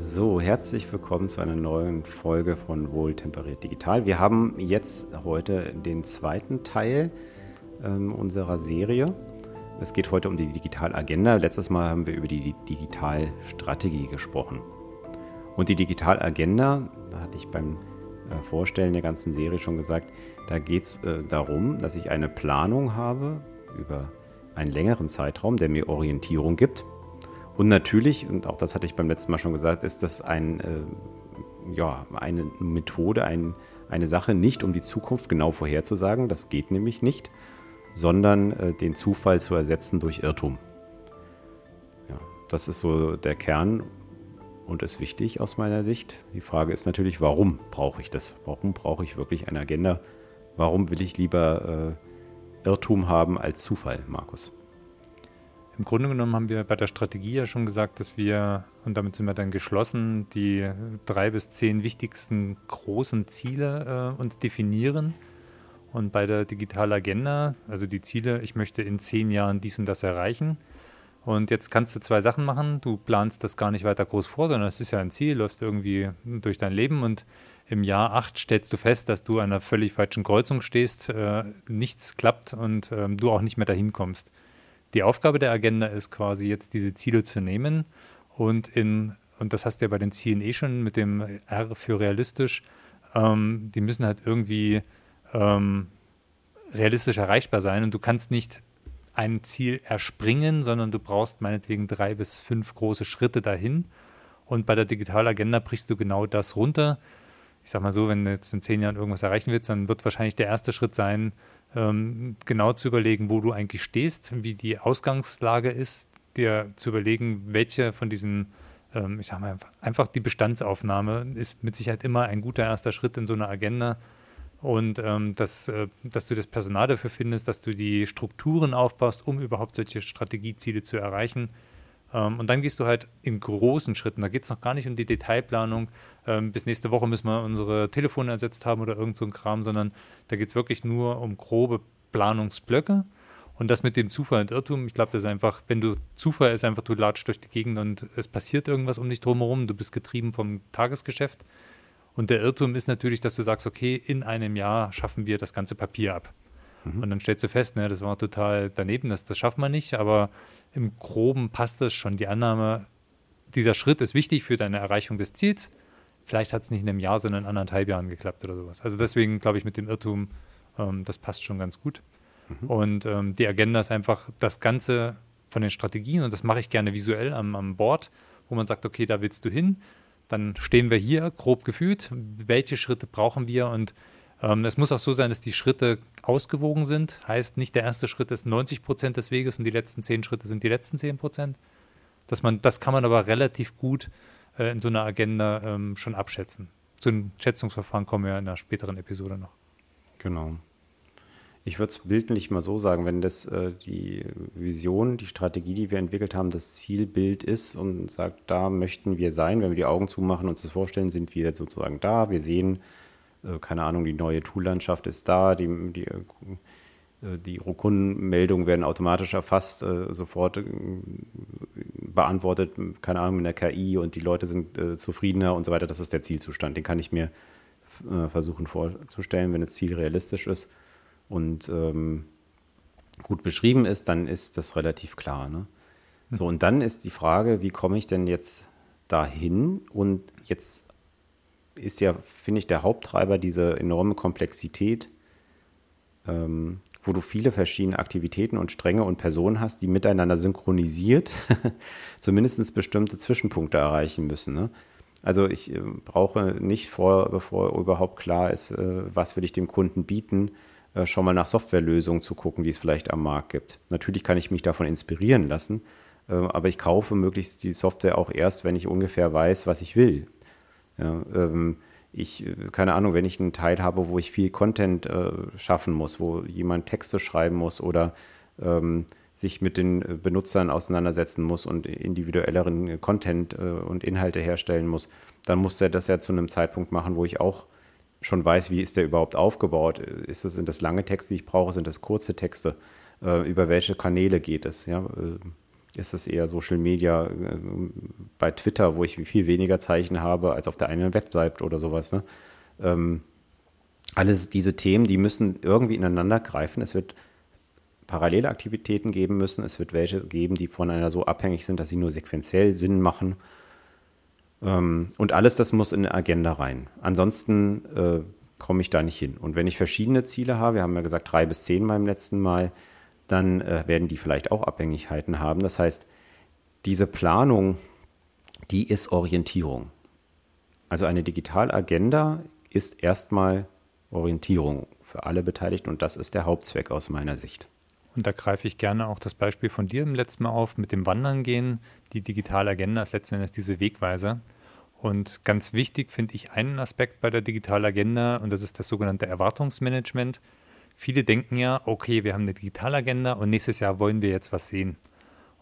So, herzlich willkommen zu einer neuen Folge von Wohltemperiert Digital. Wir haben jetzt heute den zweiten Teil ähm, unserer Serie. Es geht heute um die Digitalagenda. Letztes Mal haben wir über die Digitalstrategie gesprochen. Und die Digitalagenda, da hatte ich beim äh, Vorstellen der ganzen Serie schon gesagt, da geht es äh, darum, dass ich eine Planung habe über einen längeren Zeitraum, der mir Orientierung gibt und natürlich, und auch das hatte ich beim letzten Mal schon gesagt, ist das ein, äh, ja, eine Methode, ein, eine Sache, nicht um die Zukunft genau vorherzusagen, das geht nämlich nicht, sondern äh, den Zufall zu ersetzen durch Irrtum. Ja, das ist so der Kern und ist wichtig aus meiner Sicht. Die Frage ist natürlich, warum brauche ich das? Warum brauche ich wirklich eine Agenda? Warum will ich lieber äh, Irrtum haben als Zufall, Markus? Im Grunde genommen haben wir bei der Strategie ja schon gesagt, dass wir, und damit sind wir dann geschlossen, die drei bis zehn wichtigsten großen Ziele äh, uns definieren. Und bei der Digitalagenda, also die Ziele, ich möchte in zehn Jahren dies und das erreichen. Und jetzt kannst du zwei Sachen machen. Du planst das gar nicht weiter groß vor, sondern es ist ja ein Ziel, läufst irgendwie durch dein Leben und im Jahr acht stellst du fest, dass du an einer völlig falschen Kreuzung stehst, äh, nichts klappt und ähm, du auch nicht mehr dahin kommst die Aufgabe der Agenda ist quasi jetzt diese Ziele zu nehmen und in, und das hast du ja bei den Zielen eh schon mit dem R für realistisch, ähm, die müssen halt irgendwie ähm, realistisch erreichbar sein und du kannst nicht ein Ziel erspringen, sondern du brauchst meinetwegen drei bis fünf große Schritte dahin. Und bei der Digitalagenda brichst du genau das runter. Ich sag mal so, wenn du jetzt in zehn Jahren irgendwas erreichen willst, dann wird wahrscheinlich der erste Schritt sein, ähm, genau zu überlegen, wo du eigentlich stehst, wie die Ausgangslage ist, dir zu überlegen, welche von diesen, ähm, ich sag mal, einfach die Bestandsaufnahme ist mit Sicherheit immer ein guter erster Schritt in so einer Agenda. Und ähm, dass, äh, dass du das Personal dafür findest, dass du die Strukturen aufbaust, um überhaupt solche Strategieziele zu erreichen. Ähm, und dann gehst du halt in großen Schritten. Da geht es noch gar nicht um die Detailplanung, ähm, bis nächste Woche müssen wir unsere Telefone ersetzt haben oder irgend so ein Kram, sondern da geht es wirklich nur um grobe Planungsblöcke. Und das mit dem Zufall und Irrtum, ich glaube, das ist einfach, wenn du Zufall ist, einfach du latschst durch die Gegend und es passiert irgendwas um dich drumherum, du bist getrieben vom Tagesgeschäft. Und der Irrtum ist natürlich, dass du sagst, okay, in einem Jahr schaffen wir das ganze Papier ab. Mhm. Und dann stellst du fest, ne, das war total daneben, das, das schafft man nicht, aber im Groben passt das schon. Die Annahme, dieser Schritt ist wichtig für deine Erreichung des Ziels vielleicht hat es nicht in einem Jahr, sondern in anderthalb Jahren geklappt oder sowas. Also deswegen glaube ich mit dem Irrtum, ähm, das passt schon ganz gut. Mhm. Und ähm, die Agenda ist einfach das Ganze von den Strategien und das mache ich gerne visuell am, am Board, wo man sagt, okay, da willst du hin. Dann stehen wir hier, grob gefühlt. Welche Schritte brauchen wir? Und ähm, es muss auch so sein, dass die Schritte ausgewogen sind. Heißt, nicht der erste Schritt ist 90 Prozent des Weges und die letzten zehn Schritte sind die letzten zehn Prozent. Dass man, das kann man aber relativ gut äh, in so einer Agenda ähm, schon abschätzen. Zu einem Schätzungsverfahren kommen wir ja in einer späteren Episode noch. Genau. Ich würde es bildlich mal so sagen, wenn das äh, die Vision, die Strategie, die wir entwickelt haben, das Zielbild ist und sagt, da möchten wir sein, wenn wir die Augen zumachen und uns das vorstellen, sind wir sozusagen da. Wir sehen, äh, keine Ahnung, die neue Toollandschaft ist da, die, die die Kundenmeldungen werden automatisch erfasst, äh, sofort äh, beantwortet, keine Ahnung, mit der KI und die Leute sind äh, zufriedener und so weiter. Das ist der Zielzustand. Den kann ich mir äh, versuchen vorzustellen, wenn das Ziel realistisch ist und ähm, gut beschrieben ist, dann ist das relativ klar. Ne? So, und dann ist die Frage, wie komme ich denn jetzt dahin? Und jetzt ist ja, finde ich, der Haupttreiber diese enorme Komplexität ähm, wo du viele verschiedene Aktivitäten und Stränge und Personen hast, die miteinander synchronisiert zumindest bestimmte Zwischenpunkte erreichen müssen. Ne? Also ich äh, brauche nicht vor, bevor überhaupt klar ist, äh, was will ich dem Kunden bieten, äh, schon mal nach Softwarelösungen zu gucken, die es vielleicht am Markt gibt. Natürlich kann ich mich davon inspirieren lassen, äh, aber ich kaufe möglichst die Software auch erst, wenn ich ungefähr weiß, was ich will. Ja, ähm, ich, äh, keine Ahnung, wenn ich einen Teil habe, wo ich viel Content äh, schaffen muss, wo jemand Texte schreiben muss oder ähm, sich mit den äh, Benutzern auseinandersetzen muss und individuelleren Content äh, und Inhalte herstellen muss, dann muss der das ja zu einem Zeitpunkt machen, wo ich auch schon weiß, wie ist der überhaupt aufgebaut. Ist das, sind das lange Texte, die ich brauche, sind das kurze Texte? Äh, über welche Kanäle geht es? Ja? Ist es eher Social Media äh, bei Twitter, wo ich viel weniger Zeichen habe als auf der einen Website oder sowas? Ne? Ähm, alles diese Themen, die müssen irgendwie ineinander greifen. Es wird parallele Aktivitäten geben müssen. Es wird welche geben, die voneinander so abhängig sind, dass sie nur sequenziell Sinn machen. Ähm, und alles das muss in eine Agenda rein. Ansonsten äh, komme ich da nicht hin. Und wenn ich verschiedene Ziele habe, wir haben ja gesagt drei bis zehn beim letzten Mal, dann äh, werden die vielleicht auch Abhängigkeiten haben. Das heißt, diese Planung, die ist Orientierung. Also eine Digitalagenda ist erstmal Orientierung für alle Beteiligten und das ist der Hauptzweck aus meiner Sicht. Und da greife ich gerne auch das Beispiel von dir im letzten Mal auf mit dem Wandern gehen. Die digitale Agenda ist letzten Endes diese Wegweise. Und ganz wichtig finde ich einen Aspekt bei der digitalen Agenda und das ist das sogenannte Erwartungsmanagement. Viele denken ja, okay, wir haben eine Digitalagenda und nächstes Jahr wollen wir jetzt was sehen.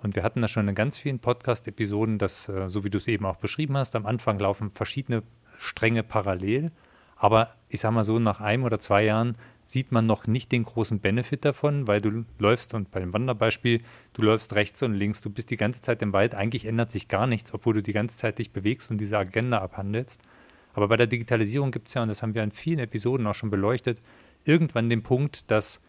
Und wir hatten da schon in ganz vielen Podcast-Episoden, dass, äh, so wie du es eben auch beschrieben hast, am Anfang laufen verschiedene Stränge parallel. Aber ich sage mal so, nach einem oder zwei Jahren sieht man noch nicht den großen Benefit davon, weil du läufst, und bei dem Wanderbeispiel, du läufst rechts und links, du bist die ganze Zeit im Wald, eigentlich ändert sich gar nichts, obwohl du die ganze Zeit dich bewegst und diese Agenda abhandelst. Aber bei der Digitalisierung gibt es ja, und das haben wir in vielen Episoden auch schon beleuchtet, irgendwann den Punkt, dass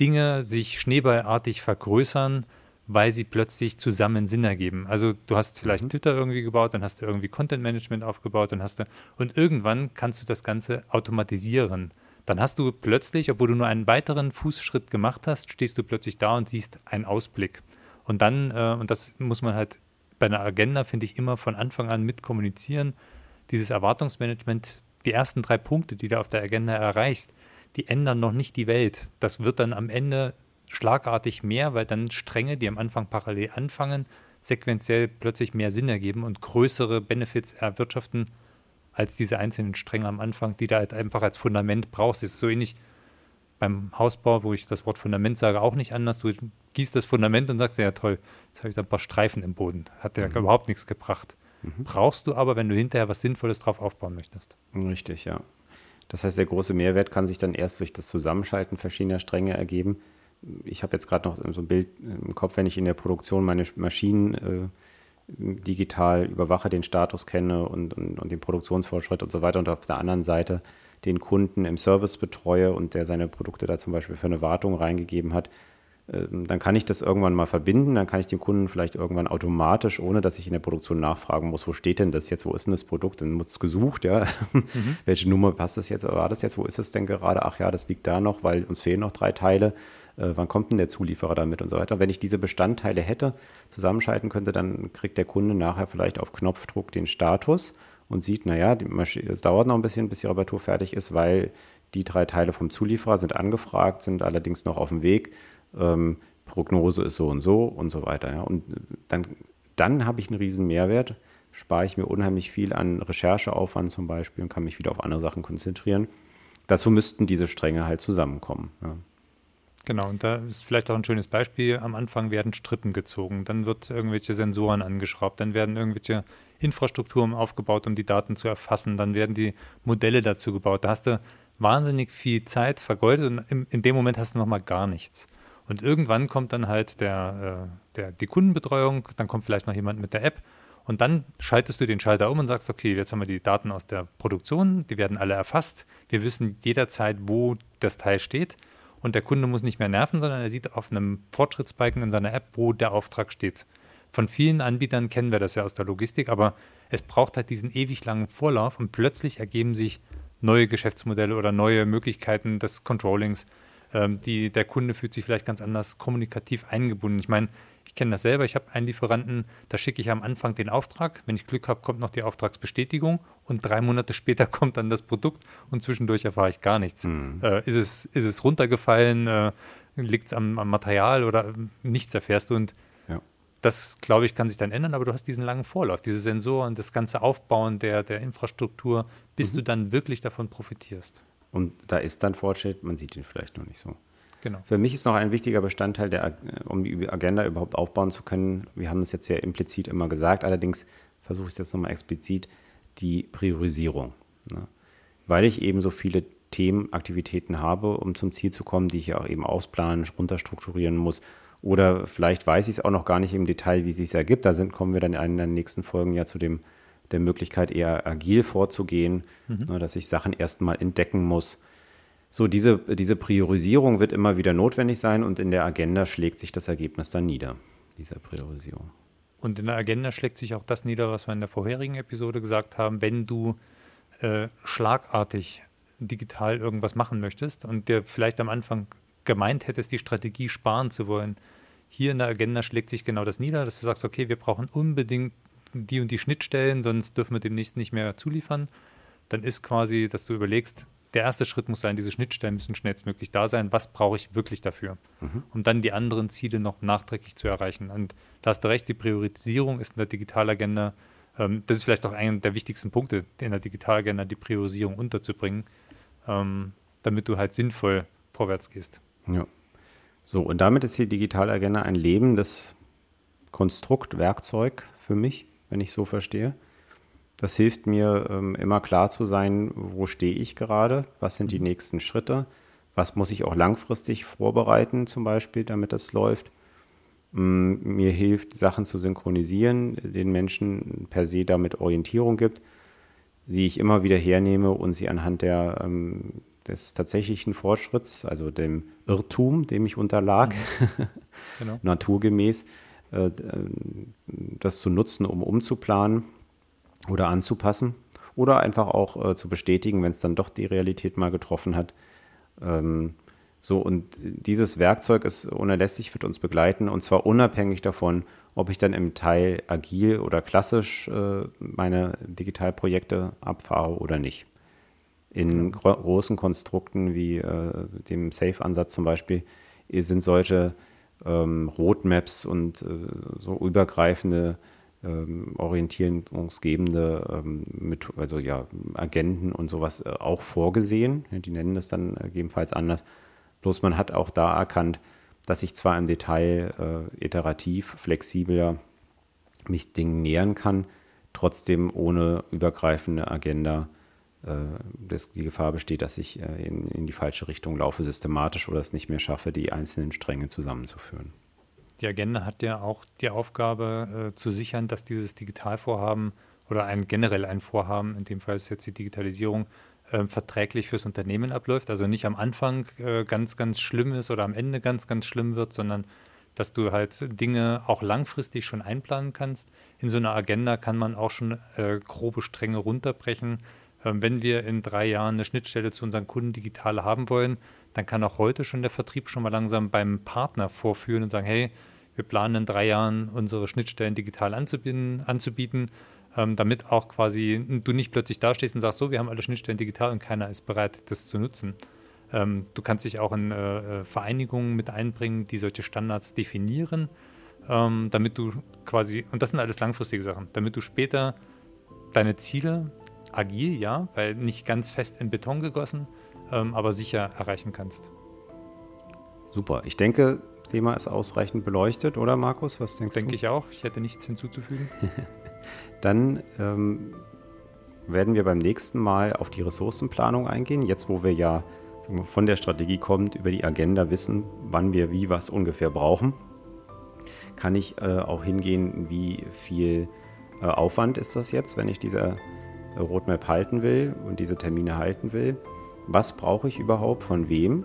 Dinge sich schneeballartig vergrößern, weil sie plötzlich zusammen Sinn ergeben. Also du hast vielleicht mhm. Twitter irgendwie gebaut, dann hast du irgendwie Content Management aufgebaut, dann hast du und irgendwann kannst du das Ganze automatisieren. Dann hast du plötzlich, obwohl du nur einen weiteren Fußschritt gemacht hast, stehst du plötzlich da und siehst einen Ausblick. Und dann, äh, und das muss man halt bei einer Agenda, finde ich, immer von Anfang an mit kommunizieren, dieses Erwartungsmanagement, die ersten drei Punkte, die du auf der Agenda erreichst, die ändern noch nicht die Welt. Das wird dann am Ende schlagartig mehr, weil dann Stränge, die am Anfang parallel anfangen, sequenziell plötzlich mehr Sinn ergeben und größere Benefits erwirtschaften als diese einzelnen Stränge am Anfang, die du halt einfach als Fundament brauchst. Das ist so ähnlich beim Hausbau, wo ich das Wort Fundament sage, auch nicht anders. Du gießt das Fundament und sagst, ja toll, jetzt habe ich da ein paar Streifen im Boden. Hat ja mhm. überhaupt nichts gebracht. Mhm. Brauchst du aber, wenn du hinterher was Sinnvolles drauf aufbauen möchtest. Richtig, ja. Das heißt, der große Mehrwert kann sich dann erst durch das Zusammenschalten verschiedener Stränge ergeben. Ich habe jetzt gerade noch so ein Bild im Kopf, wenn ich in der Produktion meine Maschinen äh, digital überwache, den Status kenne und, und, und den Produktionsfortschritt und so weiter und auf der anderen Seite den Kunden im Service betreue und der seine Produkte da zum Beispiel für eine Wartung reingegeben hat, dann kann ich das irgendwann mal verbinden, dann kann ich dem Kunden vielleicht irgendwann automatisch, ohne dass ich in der Produktion nachfragen muss, wo steht denn das jetzt, wo ist denn das Produkt, dann wird es gesucht, ja, mhm. welche Nummer passt das jetzt, war das jetzt, wo ist es denn gerade, ach ja, das liegt da noch, weil uns fehlen noch drei Teile, äh, wann kommt denn der Zulieferer damit und so weiter. Wenn ich diese Bestandteile hätte, zusammenschalten könnte, dann kriegt der Kunde nachher vielleicht auf Knopfdruck den Status und sieht, naja, es dauert noch ein bisschen, bis die Reparatur fertig ist, weil die drei Teile vom Zulieferer sind angefragt, sind allerdings noch auf dem Weg ähm, Prognose ist so und so und so weiter. Ja. Und dann, dann habe ich einen riesen Mehrwert, spare ich mir unheimlich viel an Rechercheaufwand zum Beispiel und kann mich wieder auf andere Sachen konzentrieren. Dazu müssten diese Stränge halt zusammenkommen. Ja. Genau, und da ist vielleicht auch ein schönes Beispiel. Am Anfang werden Strippen gezogen, dann wird irgendwelche Sensoren angeschraubt, dann werden irgendwelche Infrastrukturen aufgebaut, um die Daten zu erfassen, dann werden die Modelle dazu gebaut. Da hast du wahnsinnig viel Zeit vergeudet und in, in dem Moment hast du nochmal gar nichts. Und irgendwann kommt dann halt der, äh, der, die Kundenbetreuung, dann kommt vielleicht noch jemand mit der App und dann schaltest du den Schalter um und sagst, okay, jetzt haben wir die Daten aus der Produktion, die werden alle erfasst. Wir wissen jederzeit, wo das Teil steht. Und der Kunde muss nicht mehr nerven, sondern er sieht auf einem Fortschrittsbalken in seiner App, wo der Auftrag steht. Von vielen Anbietern kennen wir das ja aus der Logistik, aber es braucht halt diesen ewig langen Vorlauf und plötzlich ergeben sich neue Geschäftsmodelle oder neue Möglichkeiten des Controllings, ähm, die, der Kunde fühlt sich vielleicht ganz anders kommunikativ eingebunden. Ich meine, ich kenne das selber, ich habe einen Lieferanten, da schicke ich am Anfang den Auftrag, wenn ich Glück habe, kommt noch die Auftragsbestätigung und drei Monate später kommt dann das Produkt und zwischendurch erfahre ich gar nichts. Mhm. Äh, ist, es, ist es runtergefallen, äh, liegt es am, am, Material oder nichts erfährst du und ja. das, glaube ich, kann sich dann ändern, aber du hast diesen langen Vorlauf, diese Sensoren, das ganze Aufbauen der, der Infrastruktur, bis mhm. du dann wirklich davon profitierst. Und da ist dann Fortschritt, man sieht ihn vielleicht noch nicht so. Genau. Für mich ist noch ein wichtiger Bestandteil, der, um die Agenda überhaupt aufbauen zu können. Wir haben es jetzt ja implizit immer gesagt, allerdings versuche ich es jetzt nochmal explizit, die Priorisierung. Ne? Weil ich eben so viele Themen, Aktivitäten habe, um zum Ziel zu kommen, die ich ja auch eben ausplanen, runterstrukturieren muss. Oder vielleicht weiß ich es auch noch gar nicht im Detail, wie es sich ergibt. Da sind, kommen wir dann in einer der nächsten Folgen ja zu dem, der Möglichkeit, eher agil vorzugehen, mhm. ne, dass ich Sachen erstmal entdecken muss so, diese, diese Priorisierung wird immer wieder notwendig sein und in der Agenda schlägt sich das Ergebnis dann nieder, dieser Priorisierung. Und in der Agenda schlägt sich auch das nieder, was wir in der vorherigen Episode gesagt haben, wenn du äh, schlagartig digital irgendwas machen möchtest und dir vielleicht am Anfang gemeint hättest, die Strategie sparen zu wollen. Hier in der Agenda schlägt sich genau das nieder, dass du sagst, okay, wir brauchen unbedingt die und die Schnittstellen, sonst dürfen wir demnächst nicht mehr zuliefern. Dann ist quasi, dass du überlegst, der erste Schritt muss sein, diese Schnittstellen müssen schnellstmöglich da sein. Was brauche ich wirklich dafür? Mhm. Um dann die anderen Ziele noch nachträglich zu erreichen. Und da hast du recht, die Priorisierung ist in der Digitalagenda, ähm, das ist vielleicht auch einer der wichtigsten Punkte in der Digitalagenda, die Priorisierung unterzubringen, ähm, damit du halt sinnvoll vorwärts gehst. Ja. So, und damit ist die Digitalagenda ein lebendes Konstrukt, Werkzeug für mich, wenn ich so verstehe. Das hilft mir ähm, immer klar zu sein, wo stehe ich gerade, was sind die mhm. nächsten Schritte, was muss ich auch langfristig vorbereiten zum Beispiel, damit das läuft. Ähm, mir hilft, Sachen zu synchronisieren, den Menschen per se damit Orientierung gibt, die ich immer wieder hernehme und sie anhand der, ähm, des tatsächlichen Fortschritts, also dem Irrtum, dem ich unterlag, mhm. genau. naturgemäß, das zu nutzen, um umzuplanen oder anzupassen oder einfach auch äh, zu bestätigen, wenn es dann doch die Realität mal getroffen hat. Ähm, so, und dieses Werkzeug ist unerlässlich, wird uns begleiten und zwar unabhängig davon, ob ich dann im Teil agil oder klassisch äh, meine Digitalprojekte abfahre oder nicht. In gro großen Konstrukten wie äh, dem Safe-Ansatz zum Beispiel sind solche ähm, Roadmaps und äh, so übergreifende ähm, orientierungsgebende ähm, mit, also ja, Agenten und sowas äh, auch vorgesehen. Die nennen das dann äh, gegebenenfalls anders. Bloß man hat auch da erkannt, dass ich zwar im Detail äh, iterativ, flexibler mich Dingen nähern kann, trotzdem ohne übergreifende Agenda dass die Gefahr besteht, dass ich äh, in, in die falsche Richtung laufe, systematisch oder es nicht mehr schaffe, die einzelnen Stränge zusammenzuführen. Die Agenda hat ja auch die Aufgabe äh, zu sichern, dass dieses Digitalvorhaben oder ein generell ein Vorhaben, in dem Fall ist jetzt die Digitalisierung, äh, verträglich fürs Unternehmen abläuft. Also nicht am Anfang äh, ganz, ganz schlimm ist oder am Ende ganz, ganz schlimm wird, sondern dass du halt Dinge auch langfristig schon einplanen kannst. In so einer Agenda kann man auch schon äh, grobe Stränge runterbrechen. Ähm, wenn wir in drei Jahren eine Schnittstelle zu unseren Kunden digital haben wollen, dann kann auch heute schon der Vertrieb schon mal langsam beim Partner vorführen und sagen, hey, wir planen in drei Jahren unsere Schnittstellen digital anzubieten, anzubieten ähm, damit auch quasi du nicht plötzlich dastehst und sagst, so, wir haben alle Schnittstellen digital und keiner ist bereit, das zu nutzen. Ähm, du kannst dich auch in äh, äh Vereinigungen mit einbringen, die solche Standards definieren, damit du quasi, und das sind alles langfristige Sachen, damit du später deine Ziele agil, ja, weil nicht ganz fest in Beton gegossen, ähm, aber sicher erreichen kannst. Super. Ich denke, das Thema ist ausreichend beleuchtet, oder Markus? Was denkst denke du? Denke ich auch. Ich hätte nichts hinzuzufügen. Dann ähm, werden wir beim nächsten Mal auf die Ressourcenplanung eingehen. Jetzt, wo wir ja wir, von der Strategie kommt, über die Agenda wissen, wann wir wie was ungefähr brauchen, kann ich äh, auch hingehen, wie viel äh, Aufwand ist das jetzt, wenn ich diese Roadmap halten will und diese Termine halten will. Was brauche ich überhaupt von wem?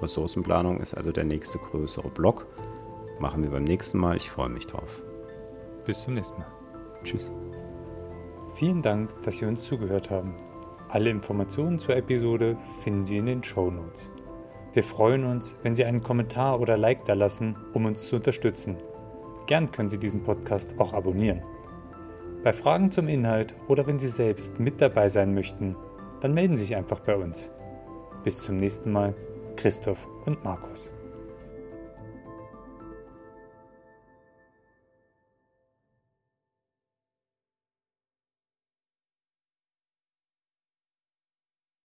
Ressourcenplanung ist also der nächste größere Block. Machen wir beim nächsten Mal. Ich freue mich drauf. Bis zum nächsten Mal. Tschüss. Vielen Dank, dass Sie uns zugehört haben. Alle Informationen zur Episode finden Sie in den Show Notes. Wir freuen uns, wenn Sie einen Kommentar oder Like da lassen, um uns zu unterstützen. Gern können Sie diesen Podcast auch abonnieren. Bei Fragen zum Inhalt oder wenn Sie selbst mit dabei sein möchten, dann melden Sie sich einfach bei uns. Bis zum nächsten Mal, Christoph und Markus.